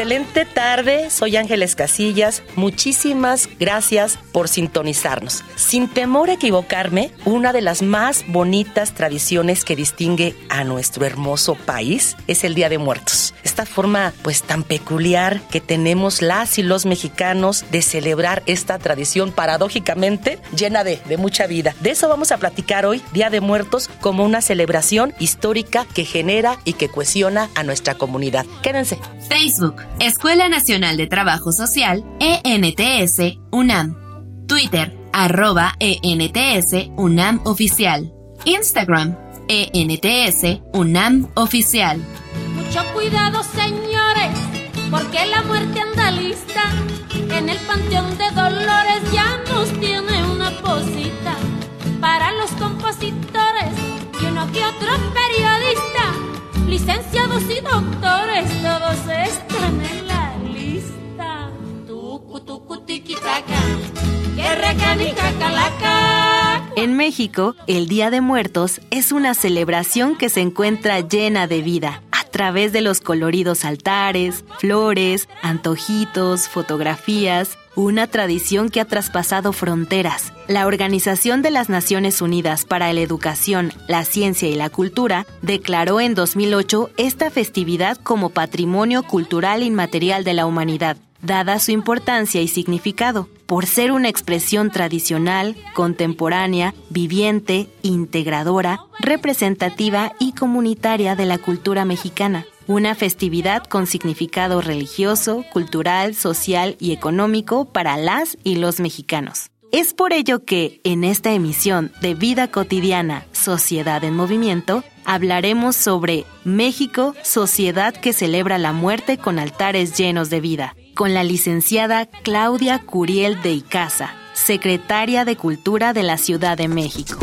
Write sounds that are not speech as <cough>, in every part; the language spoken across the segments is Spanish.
Excelente tarde, soy Ángeles Casillas. Muchísimas gracias por sintonizarnos. Sin temor a equivocarme, una de las más bonitas tradiciones que distingue a nuestro hermoso país es el Día de Muertos. Esta forma pues tan peculiar que tenemos las y los mexicanos de celebrar esta tradición paradójicamente llena de, de mucha vida. De eso vamos a platicar hoy, Día de Muertos, como una celebración histórica que genera y que cohesiona a nuestra comunidad. Quédense. Facebook Escuela Nacional de Trabajo Social, ENTS, UNAM. Twitter, arroba ENTS, UNAM Oficial. Instagram, ENTS, UNAM Oficial. Mucho cuidado, señores, porque la muerte anda lista. En el Panteón de Dolores ya nos tiene una posita. Para los compositores y uno que otro periodista licenciados y doctores, todos están en la lista. En México, el Día de Muertos es una celebración que se encuentra llena de vida a través de los coloridos altares, flores, antojitos, fotografías una tradición que ha traspasado fronteras. La Organización de las Naciones Unidas para la Educación, la Ciencia y la Cultura declaró en 2008 esta festividad como Patrimonio Cultural Inmaterial de la Humanidad, dada su importancia y significado, por ser una expresión tradicional, contemporánea, viviente, integradora, representativa y comunitaria de la cultura mexicana una festividad con significado religioso, cultural, social y económico para las y los mexicanos. Es por ello que, en esta emisión de Vida Cotidiana, Sociedad en Movimiento, hablaremos sobre México, sociedad que celebra la muerte con altares llenos de vida, con la licenciada Claudia Curiel de Icaza, secretaria de Cultura de la Ciudad de México.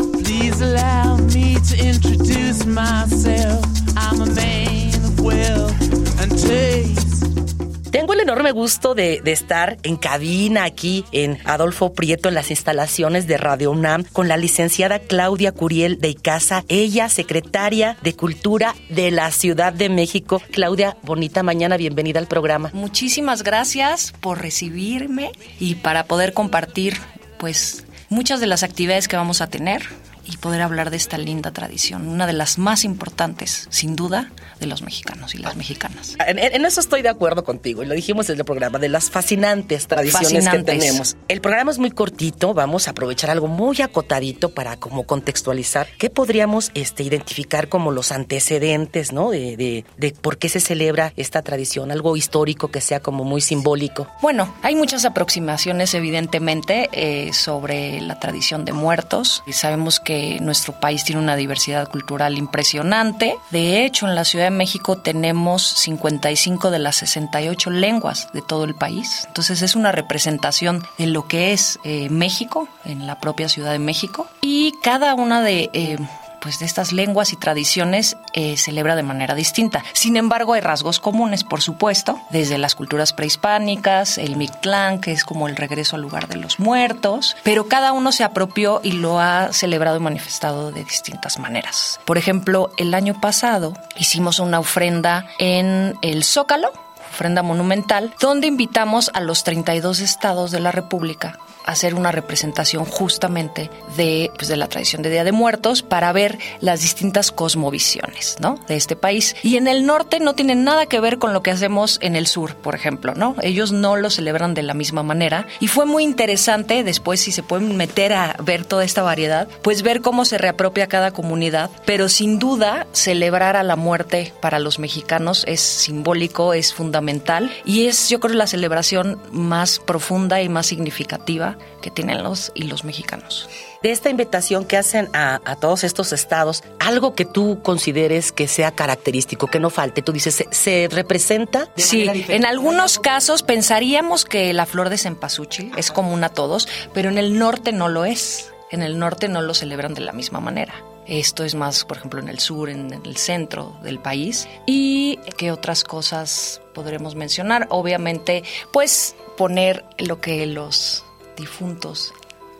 Tengo el enorme gusto de, estar en cabina aquí en Adolfo Prieto en las instalaciones de Radio UNAM con la licenciada Claudia Curiel de Icaza, ella secretaria de Cultura de la Ciudad de México. Claudia, bonita mañana, bienvenida al programa. Muchísimas gracias por recibirme y para poder compartir pues muchas de las actividades que vamos a tener y poder hablar de esta linda tradición, una de las más importantes, sin duda, de los mexicanos y las mexicanas. En, eso estoy de acuerdo contigo, y lo dijimos en el programa, de las fascinantes tradiciones que tenemos. El programa es muy cortito, vamos a aprovechar algo muy acotadito para como contextualizar qué podríamos este, identificar como los antecedentes, ¿no? De, de, de por qué se celebra esta tradición, algo histórico que sea como muy simbólico. Bueno, hay muchas aproximaciones evidentemente eh, sobre la tradición de muertos. Y sabemos que nuestro país tiene una diversidad cultural impresionante. De hecho, en la Ciudad México tenemos 55 de las 68 lenguas de todo el país. Entonces es una representación de lo que es eh, México en la propia Ciudad de México. Y cada una de... Eh, pues de estas lenguas y tradiciones eh, celebra de manera distinta. Sin embargo, hay rasgos comunes, por supuesto, desde las culturas prehispánicas, el Mictlán, que es como el regreso al lugar de los muertos, pero cada uno se apropió y lo ha celebrado y manifestado de distintas maneras. Por ejemplo, el año pasado hicimos una ofrenda en el Zócalo, ofrenda monumental, donde invitamos a los 32 estados de la República hacer una representación justamente de, pues, de la tradición de Día de Muertos para ver las distintas cosmovisiones, ¿no? De este país. Y en el norte no tiene nada que ver con lo que hacemos en el sur, por ejemplo, ¿no? Ellos no lo celebran de la misma manera. Y fue muy interesante, después si se pueden meter a ver toda esta variedad, pues ver cómo se reapropia cada comunidad, pero sin duda celebrar a la muerte para los mexicanos es simbólico, es fundamental y es yo creo la celebración más profunda y más significativa que tienen los y los mexicanos. De esta invitación que hacen a, a todos estos estados, algo que tú consideres que sea característico, que no falte, tú dices, ¿se, se representa? de Sí, en algunos casos pensaríamos que la flor de cempasúchil es común a todos, pero en el norte no lo es. En el norte no lo celebran de la misma manera. Esto es más, por ejemplo, en el sur, en el centro del país. ¿Y qué otras cosas podremos mencionar? Obviamente, pues poner lo que los difuntos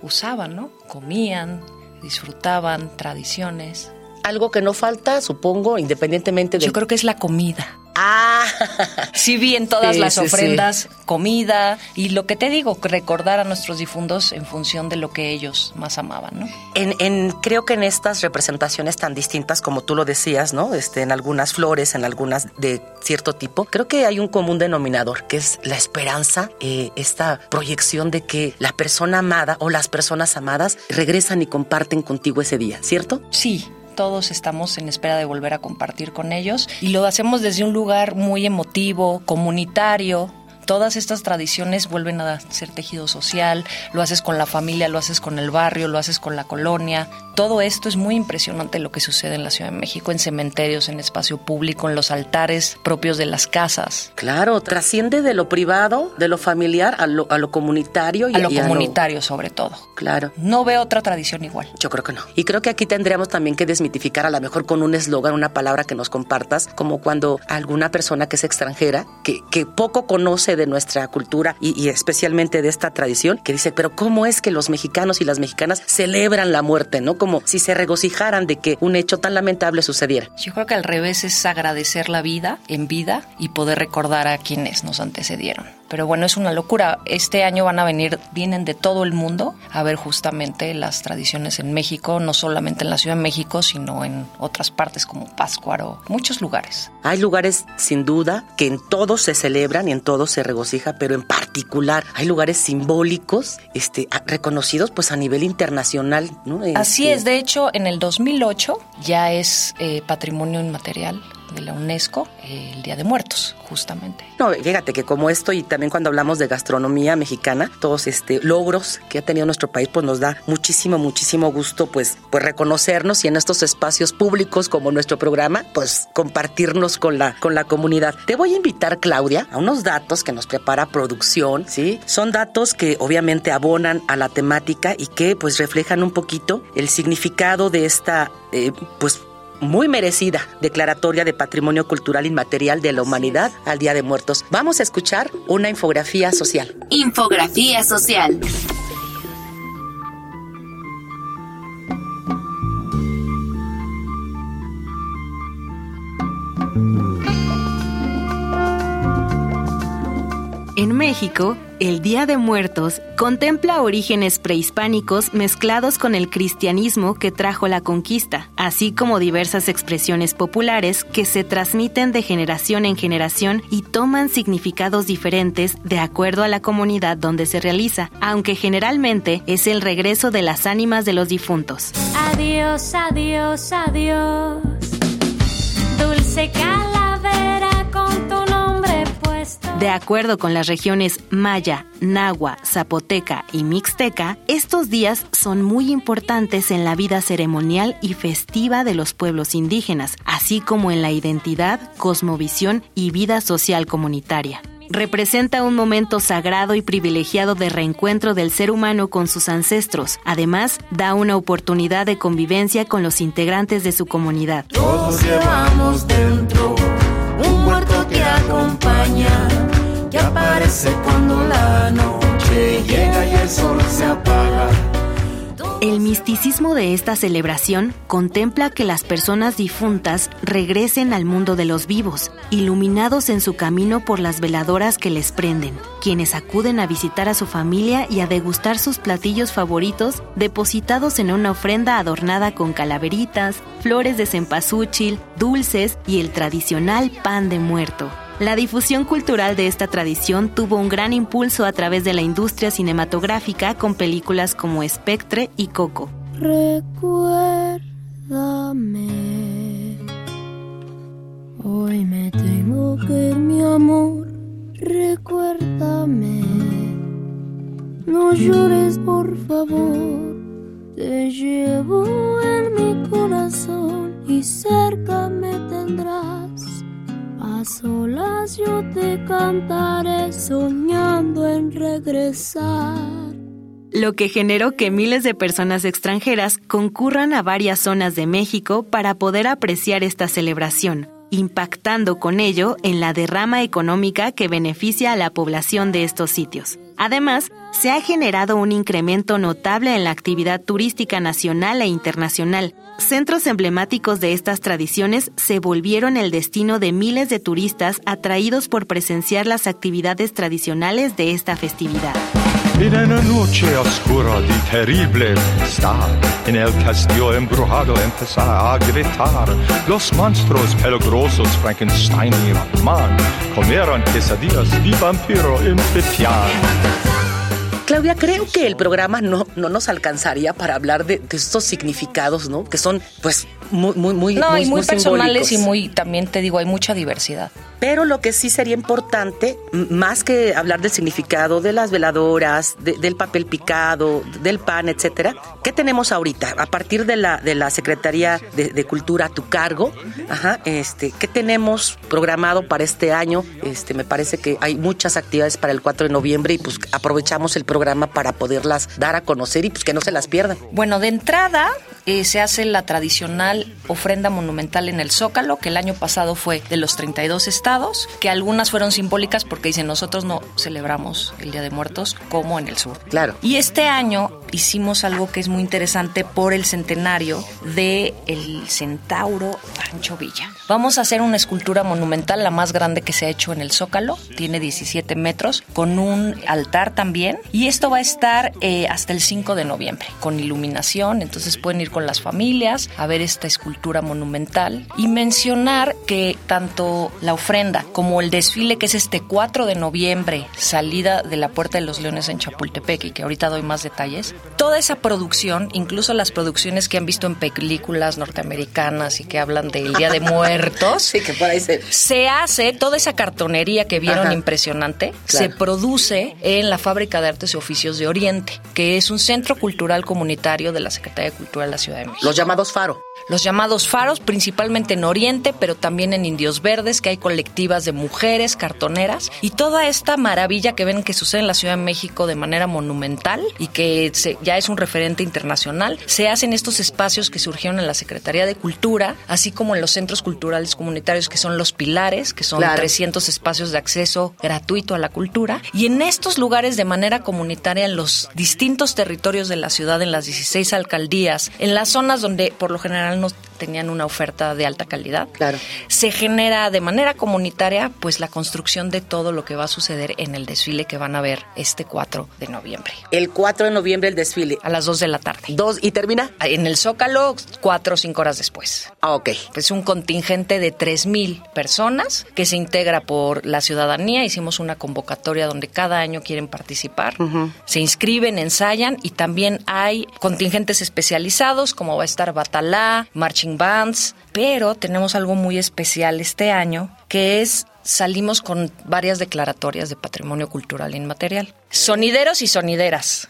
usaban, ¿no? Comían, disfrutaban, tradiciones. Algo que no falta, supongo, independientemente de... Yo creo que es la comida. Ah, Sí vi en todas Sí, las sí, sí. ofrendas comida y lo que te digo, recordar a nuestros difuntos en función de lo que ellos más amaban, ¿no? En, en- creo que en estas representaciones tan distintas como tú lo decías, ¿no? Este, en algunas flores, en algunas de cierto tipo, creo que hay un común denominador, que es la esperanza, eh, esta proyección de que la persona amada o las personas amadas regresan y comparten contigo ese día, ¿cierto? Sí, todos estamos en espera de volver a compartir con ellos y lo hacemos desde un lugar muy emotivo, comunitario. Todas estas tradiciones vuelven a ser tejido social, lo haces con la familia, lo haces con el barrio, lo haces con la colonia. Todo esto es muy impresionante lo que sucede en la Ciudad de México, en cementerios, en espacio público, en los altares propios de las casas. Claro, trasciende de lo privado, de lo familiar, a lo, a lo comunitario y A lo y comunitario sobre todo. Claro. No veo otra tradición igual. Yo creo que no. Y creo que aquí tendríamos también que desmitificar a lo mejor con un eslogan, una palabra que nos compartas, como cuando alguna persona que es extranjera, que, que poco conoce de nuestra cultura y, especialmente de esta tradición, que dice, pero ¿cómo es que los mexicanos y las mexicanas celebran la muerte, no? Como si se regocijaran de que un hecho tan lamentable sucediera. Yo creo que al revés es agradecer la vida en vida y poder recordar a quienes nos antecedieron. Pero bueno, es una locura. Este año van a venir, vienen de todo el mundo a ver justamente las tradiciones en México, no solamente en la Ciudad de México, sino en otras partes como Páscuaro, muchos lugares. Hay lugares, sin duda, que en todos se celebran y en todos se regocija, pero en particular hay lugares simbólicos, este, reconocidos pues a nivel internacional, ¿no? Así Este, es, de hecho, en el 2008 ya es eh, patrimonio inmaterial de la UNESCO el Día de Muertos, justamente. No, fíjate que como esto y también cuando hablamos de gastronomía mexicana, todos este logros que ha tenido nuestro país, pues nos da muchísimo, muchísimo gusto pues, pues reconocernos y en estos espacios públicos como nuestro programa, pues compartirnos con la, con la comunidad. Te voy a invitar, Claudia, a unos datos que nos prepara producción, ¿sí? Son datos que obviamente abonan a la temática y que pues reflejan un poquito el significado de esta, eh, pues muy merecida declaratoria de Patrimonio Cultural Inmaterial de la Humanidad al Día de Muertos. Vamos a escuchar una infografía social. Infografía social. México, el Día de Muertos contempla orígenes prehispánicos mezclados con el cristianismo que trajo la conquista, así como diversas expresiones populares que se transmiten de generación en generación y toman significados diferentes de acuerdo a la comunidad donde se realiza, aunque generalmente es el regreso de las ánimas de los difuntos. Adiós, adiós, adiós. Dulce calavera De acuerdo con las regiones Maya, Nahua, Zapoteca y Mixteca, estos días son muy importantes en la vida ceremonial y festiva de los pueblos indígenas, así como en la identidad, cosmovisión y vida social comunitaria. Representa un momento sagrado y privilegiado de reencuentro del ser humano con sus ancestros. Además, da una oportunidad de convivencia con los integrantes de su comunidad. Todos llevamos dentro un muerto que acompaña, que aparece cuando la noche llega y el sol se apaga. El misticismo de esta celebración contempla que las personas difuntas regresen al mundo de los vivos, iluminados en su camino por las veladoras que les prenden, quienes acuden a visitar a su familia y a degustar sus platillos favoritos depositados en una ofrenda adornada con calaveritas, flores de cempasúchil, dulces y el tradicional pan de muerto. La difusión cultural de esta tradición tuvo un gran impulso a través de la industria cinematográfica con películas como Spectre y Coco. Recuérdame. Hoy me tengo que ir, mi amor. Recuérdame. No llores, por favor. Te llevo en mi corazón y cerca me tendrás. A solas yo te cantaré soñando en regresar. Lo que generó que miles de personas extranjeras concurran a varias zonas de México para poder apreciar esta celebración, impactando con ello en la derrama económica que beneficia a la población de estos sitios. Además, se ha generado un incremento notable en la actividad turística nacional e internacional. Centros emblemáticos de estas tradiciones se volvieron el destino de miles de turistas atraídos por presenciar las actividades tradicionales de esta festividad. En una noche oscura y terrible tempestad, en el castillo embrujado empezaba a gritar. Los monstruos peligrosos Frankenstein y Batman comieron quesadillas y vampiro en Petian. Claudia, creo que el programa no, no nos alcanzaría para hablar de, de estos significados, ¿no? Que son, pues, muy, muy, muy, No, muy, y muy, muy personales y muy, también te digo, hay mucha diversidad. Pero lo que sí sería importante, más que hablar del significado de las veladoras, de- del papel picado, del pan, etcétera, ¿qué tenemos ahorita? A partir de la, de la Secretaría de, de Cultura a tu cargo, ajá, este, ¿qué tenemos programado para este año? Este, me parece que hay muchas actividades para el 4 de noviembre y pues aprovechamos el programa para poderlas dar a conocer y pues que no se las pierdan. Bueno, de entrada eh, se hace la tradicional ofrenda monumental en el Zócalo, que el año pasado fue de los 32 estados, que algunas fueron simbólicas porque dicen nosotros no celebramos el Día de Muertos como en el sur. Claro. Y este año hicimos algo que es muy interesante por el centenario de el centauro Pancho Villa. Vamos a hacer una escultura monumental, la más grande que se ha hecho en el Zócalo, tiene 17 metros, con un altar también. Y esto va a estar eh, hasta el 5 de noviembre, con iluminación, entonces pueden ir con las familias a ver esta escultura monumental. Y mencionar que tanto la ofrenda como el desfile, que es este 4 de noviembre, salida de la Puerta de los Leones en Chapultepec, y que ahorita doy más detalles, toda esa producción, incluso las producciones que han visto en películas norteamericanas y que hablan del Día de Muertos, <laughs> Sí, que por ahí se... se hace toda esa cartonería que vieron Ajá. impresionante, Claro. se produce en la Fábrica de Artes y Oficios de Oriente, que es un centro cultural comunitario de la Secretaría de Cultura de la Los llamados faro. Los llamados faros, principalmente en Oriente, pero también en Indios Verdes, que hay colectivas de mujeres cartoneras, y toda esta maravilla que ven que sucede en la Ciudad de México de manera monumental y que se- ya es un referente internacional, se hace en estos espacios que surgieron en la Secretaría de Cultura, así como en los centros culturales comunitarios, que son los pilares, que son Claro. 300 espacios de acceso gratuito a la cultura, y en estos lugares de manera comunitaria, en los distintos territorios de la ciudad, en las 16 alcaldías, en las zonas donde por lo general no tenían una oferta de alta calidad, Claro. se genera de manera comunitaria pues la construcción de todo lo que va a suceder en el desfile que van a ver este 4 de noviembre El 4 de noviembre el desfile. a las 2 de la tarde. Dos, ¿y termina? En el Zócalo, cuatro o cinco horas después. Ah, ok. Es un contingente de 3.000 personas que se integra por la ciudadanía. Hicimos una convocatoria donde cada año quieren participar. Se inscriben, ensayan y también hay contingentes especializados como va a estar Batalá, Marching Bands. Pero tenemos algo muy especial este año que es salimos con varias declaratorias de patrimonio cultural inmaterial. Sonideros y sonideras.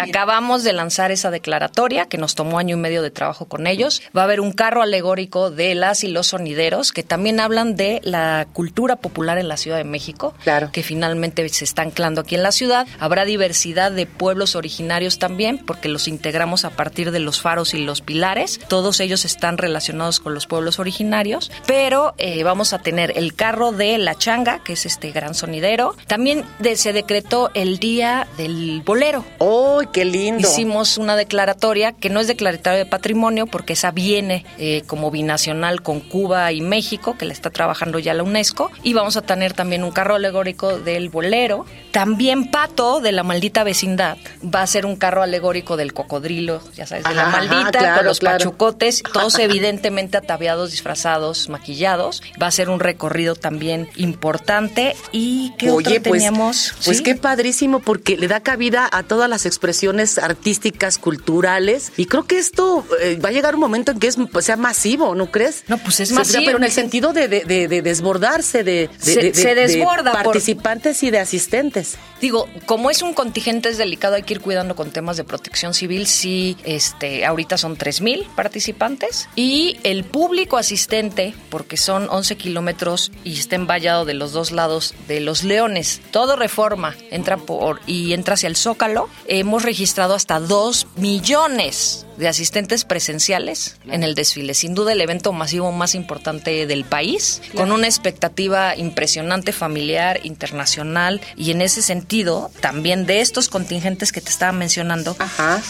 Acabamos de lanzar esa declaratoria que nos tomó año y medio de trabajo con ellos. Va a haber un carro alegórico de las y los sonideros que también hablan de la cultura popular en la Ciudad de México, Claro. que finalmente se está anclando aquí en la ciudad. Habrá diversidad de pueblos originarios también, porque los integramos a partir de los faros y los pilares. Todos ellos están relacionados con los pueblos originarios, pero eh, vamos a tener el carro de la changa, que es este gran sonidero. También de- se decretó el día del bolero. ¡Oh, qué lindo! Hicimos una declaratoria que no es declaratoria de patrimonio porque esa viene eh, como binacional con Cuba y México, que la está trabajando ya la UNESCO. Y vamos a tener también un carro alegórico del bolero. También Pato, de la maldita vecindad, va a ser un carro alegórico del cocodrilo, ya sabes, de la Ajá, maldita, claro, con los claro. pachucotes, todos <laughs> evidentemente ataviados, disfrazados, maquillados. Va a ser un recorrido también importante. ¿Y qué Oye, otro pues, teníamos? pues ¿Sí? qué padrísimo porque le da cabida a todas las expresiones artísticas, culturales y creo que esto eh, va a llegar un momento en que es, pues, sea masivo, ¿no crees? No, pues es sea, masivo. Pero en el sentido de, de- de- de desbordarse de, Se- de- de- se de desborda por- participantes y de asistentes. Digo, como es un contingente es delicado, hay que ir cuidando con temas de protección civil. Sí, este, ahorita son 3.000 participantes y el público asistente, porque son 11 kilómetros y está envallado de los dos lados de los leones. Todo reforma, entra por y entra hacia el Zócalo. Hemos registrado hasta 2 millones de asistentes presenciales en el desfile. Sin duda el evento masivo más importante del país, con una expectativa impresionante familiar, internacional y en ese sentido también de estos contingentes que te estaba mencionando,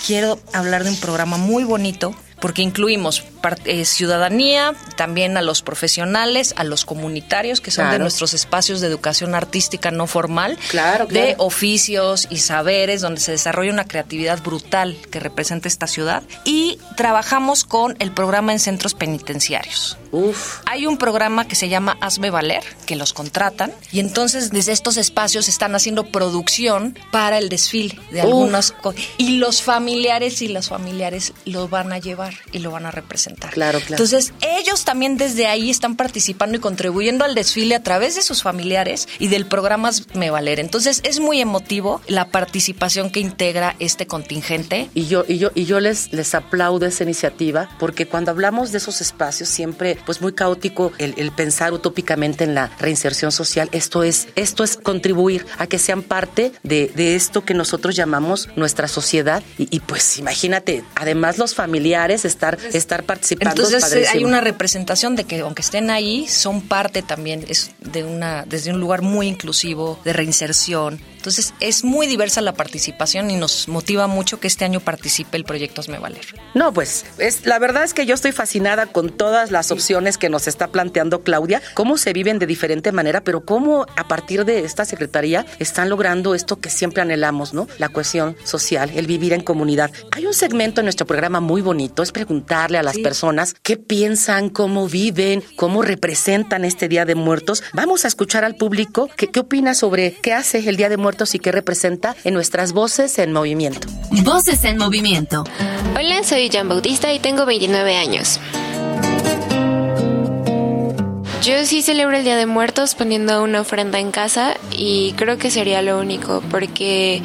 quiero hablar de un programa muy bonito porque incluimos eh, ciudadanía, también a los profesionales, a los comunitarios, que son de nuestros espacios de educación artística no formal, Claro, de claro. oficios y saberes, donde se desarrolla una creatividad brutal que representa esta ciudad. Y trabajamos con el programa en centros penitenciarios. Hay un programa que se llama Hazme Valer, que los contratan, y entonces desde estos espacios están haciendo producción para el desfile de Uf. algunas cosas. Y los familiares y las familiares lo van a llevar y lo van a representar. Claro, claro. Entonces, ellos también desde ahí están participando y contribuyendo al desfile a través de sus familiares y del programa Me Valer. Entonces, es muy emotivo la participación que integra este contingente. Y yo, y yo, y yo les, les aplaudo esa iniciativa, porque cuando hablamos de esos espacios, siempre, pues muy caótico el, el pensar utópicamente en la reinserción social. Esto es, esto es contribuir a que sean parte de, de esto que nosotros llamamos nuestra sociedad. Y, y, pues imagínate, además los familiares estar, estar participando. es Entonces eh, hay una representación de que aunque estén ahí, son parte también es de una, desde un lugar muy inclusivo, de reinserción. Entonces es muy diversa la participación y nos motiva mucho que este año participe el proyecto Hazme Valer. No, pues es, la verdad es que yo estoy fascinada con todas las opciones que nos está planteando Claudia, cómo se viven de diferente manera, pero cómo a partir de esta secretaría están logrando esto que siempre anhelamos, ¿no? La cohesión social, el vivir en comunidad. Hay un segmento en nuestro programa muy bonito, es preguntarle a las personas qué piensan, cómo viven, cómo representan este Día de Muertos. Vamos a escuchar al público qué, qué opina sobre qué hace el Día de Muertos y qué representa en nuestras voces en movimiento. Voces en movimiento. Hola, soy Jan Bautista y tengo 29 años. Yo sí celebro el Día de Muertos poniendo una ofrenda en casa y creo que sería lo único porque,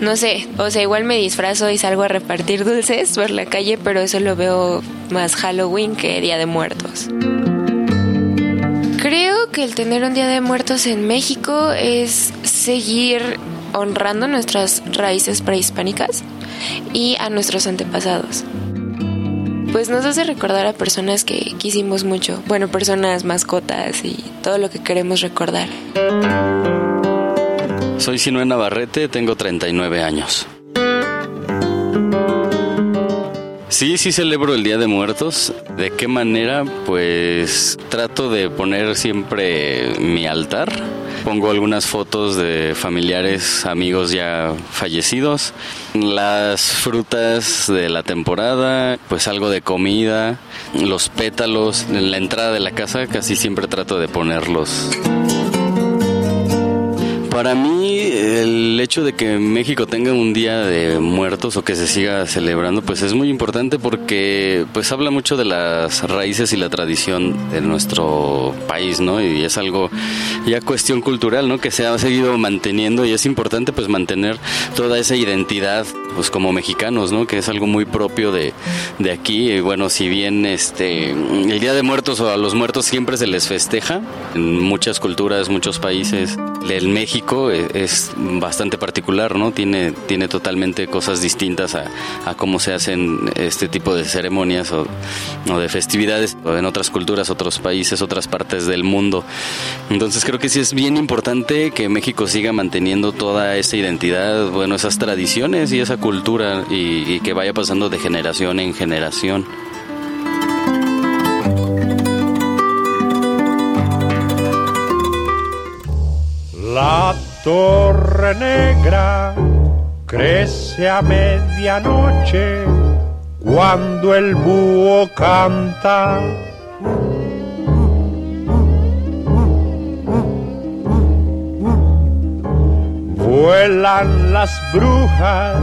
no sé, o sea, igual me disfrazo y salgo a repartir dulces por la calle, pero eso lo veo más Halloween que Día de Muertos. Creo que el tener un Día de Muertos en México es seguir honrando nuestras raíces prehispánicas y a nuestros antepasados. Pues nos hace recordar a personas que quisimos mucho, bueno, personas, mascotas y todo lo que queremos recordar. Soy Sinue Navarrete, tengo 39 años. Sí, sí celebro el Día de Muertos. ¿De qué manera? Pues trato de poner siempre mi altar. Pongo algunas fotos de familiares, amigos ya fallecidos, las frutas de la temporada, pues algo de comida, los pétalos en la entrada de la casa, casi siempre trato de ponerlos. Para mí, el hecho de que México tenga un día de muertos o que se siga celebrando, pues es muy importante porque pues habla mucho de las raíces y la tradición de nuestro país, ¿no? Y es algo ya cuestión cultural, ¿no? Que se ha seguido manteniendo y es importante pues mantener toda esa identidad pues como mexicanos, ¿no? Que es algo muy propio de, de aquí. Y bueno, si bien este el Día de Muertos o a los muertos siempre se les festeja en muchas culturas, muchos países, en México E, es, bastante particular, ¿no? Tiene, tiene totalmente cosas distintas a, cómo se hacen este tipo de ceremonias o, de festividades en otras culturas, otros países, otras partes del mundo. Entonces creo que sí es bien importante que México siga manteniendo toda esa identidad, bueno, esas tradiciones y esa cultura y que vaya pasando de generación en generación. La torre negra crece a medianoche cuando el búho canta. Vuelan las brujas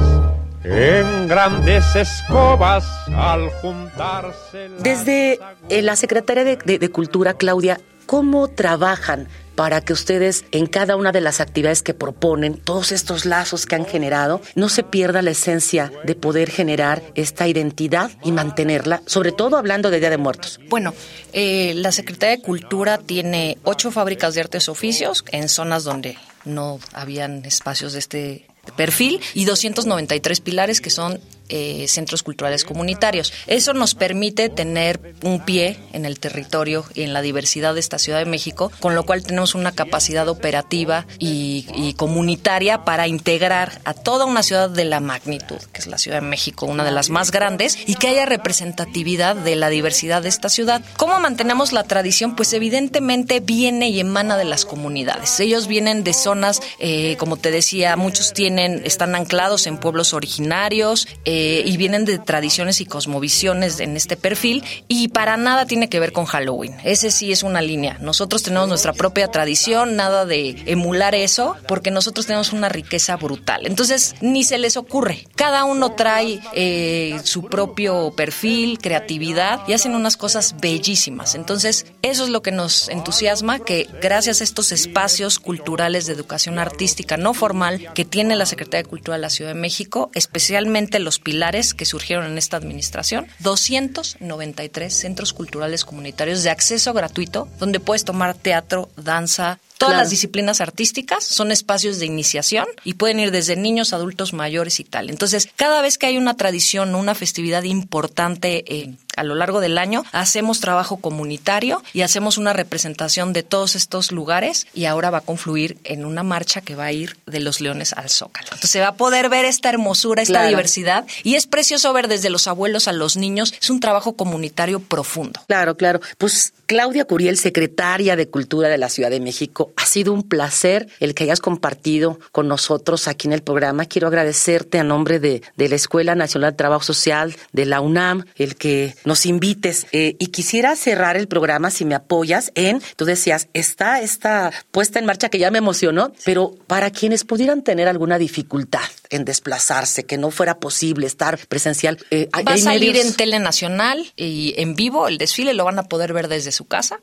en grandes escobas al juntarse. Desde eh, la Secretaría de Cultura, Claudia, ¿cómo trabajan para que ustedes en cada una de las actividades que proponen, todos estos lazos que han generado, no se pierda la esencia de poder generar esta identidad y mantenerla, sobre todo hablando de Día de Muertos. Bueno, eh, la Secretaría de Cultura tiene ocho fábricas de artes oficios en zonas donde no habían espacios de este perfil y 293 pilares que son eh, centros culturales comunitarios. Eso nos permite tener un pie en el territorio y en la diversidad de esta Ciudad de México, con lo cual tenemos una capacidad operativa y, comunitaria para integrar a toda una ciudad de la magnitud, que es la Ciudad de México, una de las más grandes, y que haya representatividad de la diversidad de esta ciudad. ¿Cómo mantenemos la tradición? Pues evidentemente viene y emana de las comunidades. Ellos vienen de zonas, eh, como te decía, muchos tienen, están anclados en pueblos originarios, eh, y vienen de tradiciones y cosmovisiones en este perfil y para nada tiene que ver con Halloween. Ese sí es una línea. Nosotros tenemos nuestra propia tradición, nada de emular eso, porque nosotros tenemos una riqueza brutal. Entonces, ni se les ocurre. Cada uno trae eh, su propio perfil, creatividad y hacen unas cosas bellísimas. Entonces, eso es lo que nos entusiasma, que gracias a estos espacios culturales de educación artística no formal que tiene la Secretaría de Cultura de la Ciudad de México, especialmente los pilares que surgieron en esta administración, 293 centros culturales comunitarios de acceso gratuito, donde puedes tomar teatro, danza, Todas las disciplinas artísticas son espacios de iniciación y pueden ir desde niños, adultos, mayores y tal. Entonces, cada vez que hay una tradición, una festividad importante eh, a lo largo del año, hacemos trabajo comunitario y hacemos una representación de todos estos lugares y ahora va a confluir en una marcha que va a ir de los leones al zócalo. Entonces se va a poder ver esta hermosura, esta diversidad y es precioso ver desde los abuelos a los niños. Es un trabajo comunitario profundo. Claro, claro. Pues Claudia Curiel, secretaria de Cultura de la Ciudad de México, ha sido un placer el que hayas compartido con nosotros aquí en el programa. Quiero agradecerte a nombre de, de la Escuela Nacional de Trabajo Social, de la UNAM, el que nos invites. Eh, y quisiera cerrar el programa, si me apoyas, en, tú decías, está esta puesta en marcha que ya me emocionó, pero para quienes pudieran tener alguna dificultad en desplazarse, que no fuera posible estar presencial. Eh, Va a salir en Tele Nacional y en vivo el desfile, lo van a poder ver desde su casa,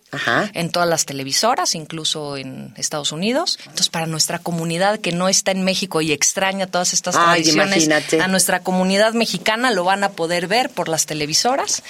en todas las televisoras, incluso en Estados Unidos. Entonces, para nuestra comunidad que no está en México y extraña todas estas tradiciones, a nuestra comunidad mexicana lo van a poder ver por las televisoras.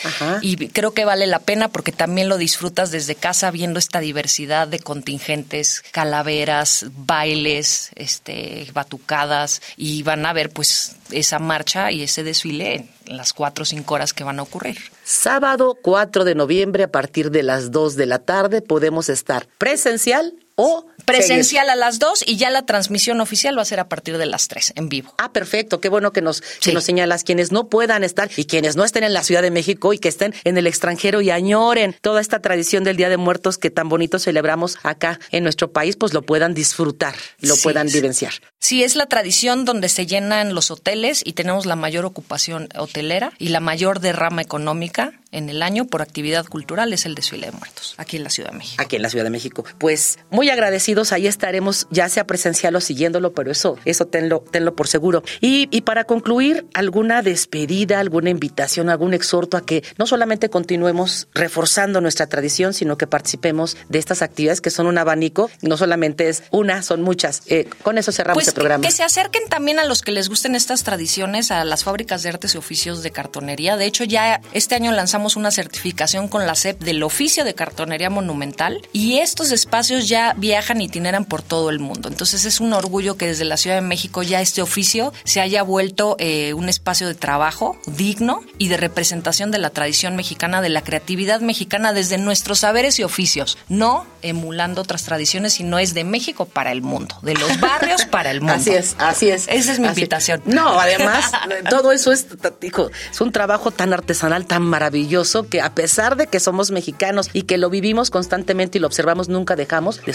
Y creo que vale la pena porque también lo disfrutas desde casa viendo esta diversidad de contingentes, calaveras, bailes, este, batucadas y van a ver pues esa marcha y ese desfile en las cuatro o cinco horas que van a ocurrir. Sábado 4 de noviembre a partir de las 2 de la tarde podemos estar presencial o presencial a las 2 y ya la transmisión oficial va a ser a partir de las 3 en vivo. Ah, perfecto, qué bueno que nos, que nos señalas quienes no puedan estar y quienes no estén en la Ciudad de México y que estén en el extranjero y añoren toda esta tradición del Día de Muertos que tan bonito celebramos acá en nuestro país, pues lo puedan disfrutar, lo puedan vivenciar. Sí, es la tradición donde se llenan los hoteles y tenemos la mayor ocupación hotelera y la mayor derrama económica en el año por actividad cultural es el desfile de muertos, aquí en la Ciudad de México. Aquí en la Ciudad de México. Pues muy agradecidos, ahí estaremos, ya sea presencial o siguiéndolo, pero eso, eso tenlo, tenlo por seguro. Y, y para concluir, alguna despedida, alguna invitación, algún exhorto a que no solamente continuemos reforzando nuestra tradición, sino que participemos de estas actividades que son un abanico, no solamente es una, son muchas. Eh, con eso cerramos pues el programa. Que se acerquen también a los que les gusten estas tradiciones, a las fábricas de artes y oficios de cartonería. De hecho, ya este año lanzamos una certificación con la SEP del oficio de cartonería monumental y estos espacios ya viajan viajan, itineran por todo el mundo. Entonces es un orgullo que desde la Ciudad de México ya este oficio se haya vuelto eh, un espacio de trabajo digno y de representación de la tradición mexicana, de la creatividad mexicana desde nuestros saberes y oficios, no emulando otras tradiciones, sino es de México para el mundo, de los barrios para el <laughs> mundo. Así es, así es. Esa es mi invitación. No, además, <laughs> todo eso es, hijo, es un trabajo tan artesanal, tan maravilloso, que a pesar de que somos mexicanos y que lo vivimos constantemente y lo observamos, nunca dejamos de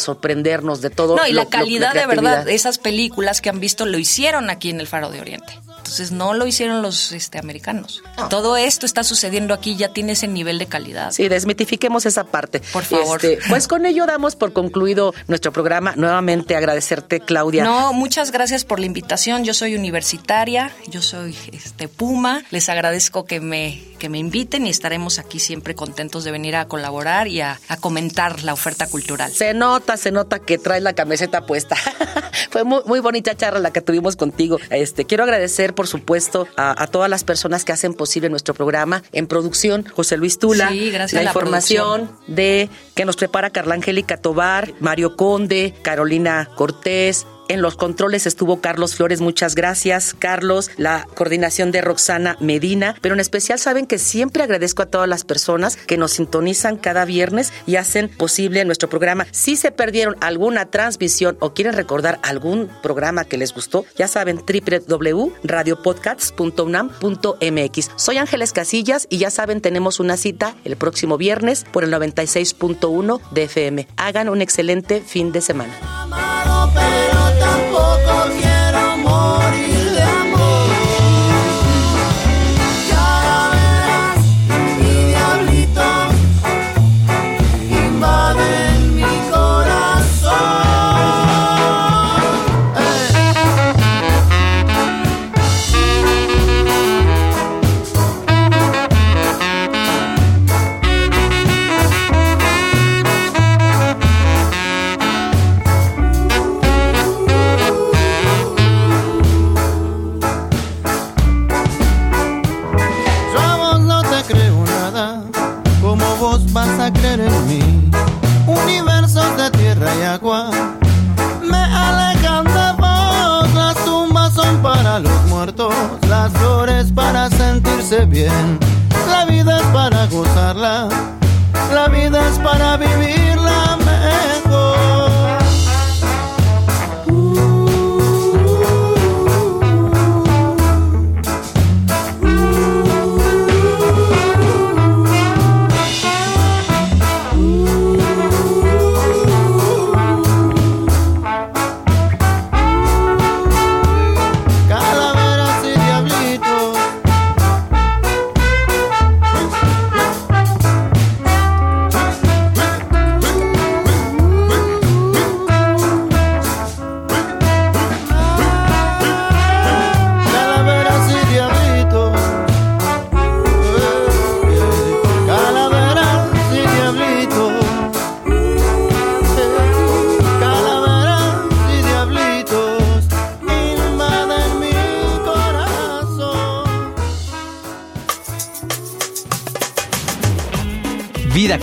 de todo. No, y la calidad de verdad, esas películas que han visto lo hicieron aquí en el Faro de Oriente. Entonces no lo hicieron los este, americanos. Todo esto está sucediendo aquí, ya tiene ese nivel de calidad. Sí, desmitifiquemos esa parte. Por favor. Este, pues con ello damos por concluido nuestro programa. Nuevamente agradecerte, Claudia. No, muchas gracias por la invitación. Yo soy universitaria, yo soy este Puma. Les agradezco que me, que me inviten y estaremos aquí siempre contentos de venir a colaborar y a, comentar la oferta cultural. Se nota, se nota que traes la camiseta puesta. <laughs> Fue muy, muy bonita charla la que tuvimos contigo. Este, quiero agradecer por supuesto, a, todas las personas que hacen posible nuestro programa. En producción, José Luis Tula. Sí, gracias la, a la información de que nos prepara Carla Angélica Tobar, Mario Conde, Carolina Cortés, en los controles estuvo Carlos Flores, muchas gracias, Carlos, la coordinación de Roxana Medina, pero en especial saben que siempre agradezco a todas las personas que nos sintonizan cada viernes y hacen posible nuestro programa. Si se perdieron alguna transmisión o quieren recordar algún programa que les gustó, ya saben www.radiopodcasts.unam.mx. Soy Ángeles Casillas y ya saben, tenemos una cita el próximo viernes por el 96.1 de FM. Hagan un excelente fin de semana. Me